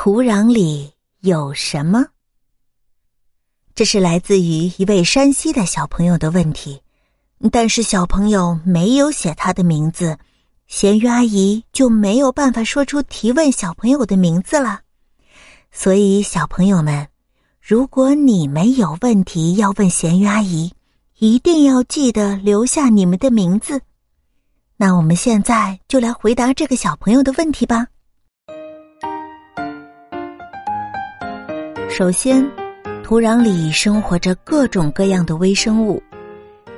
土壤里有什么？这是来自于一位山西的小朋友的问题，但是小朋友没有写他的名字，咸鱼阿姨就没有办法说出提问小朋友的名字了。所以，小朋友们，如果你们有问题要问咸鱼阿姨，一定要记得留下你们的名字。那我们现在就来回答这个小朋友的问题吧。首先，土壤里生活着各种各样的微生物，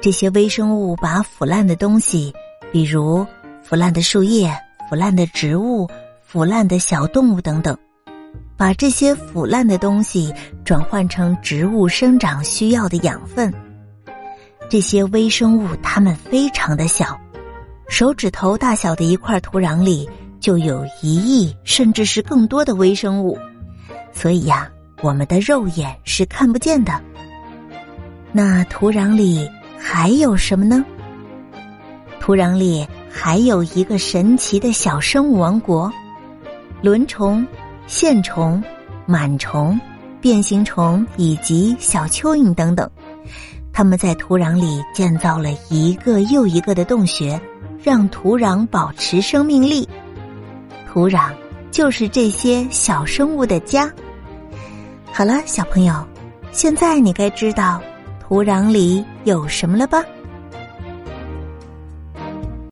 这些微生物把腐烂的东西，比如腐烂的树叶、腐烂的植物、腐烂的小动物等等，把这些腐烂的东西转换成植物生长需要的养分。这些微生物它们非常的小。手指头大小的一块土壤里就有一亿甚至是更多的微生物，所以呀，我们的肉眼是看不见的。那土壤里还有什么呢？土壤里还有一个神奇的小生物王国：轮虫、线虫、螨虫、变形虫以及小蚯蚓等等。它们在土壤里建造了一个又一个的洞穴。让土壤保持生命力，土壤就是这些小生物的家。好了，小朋友，现在你该知道土壤里有什么了吧？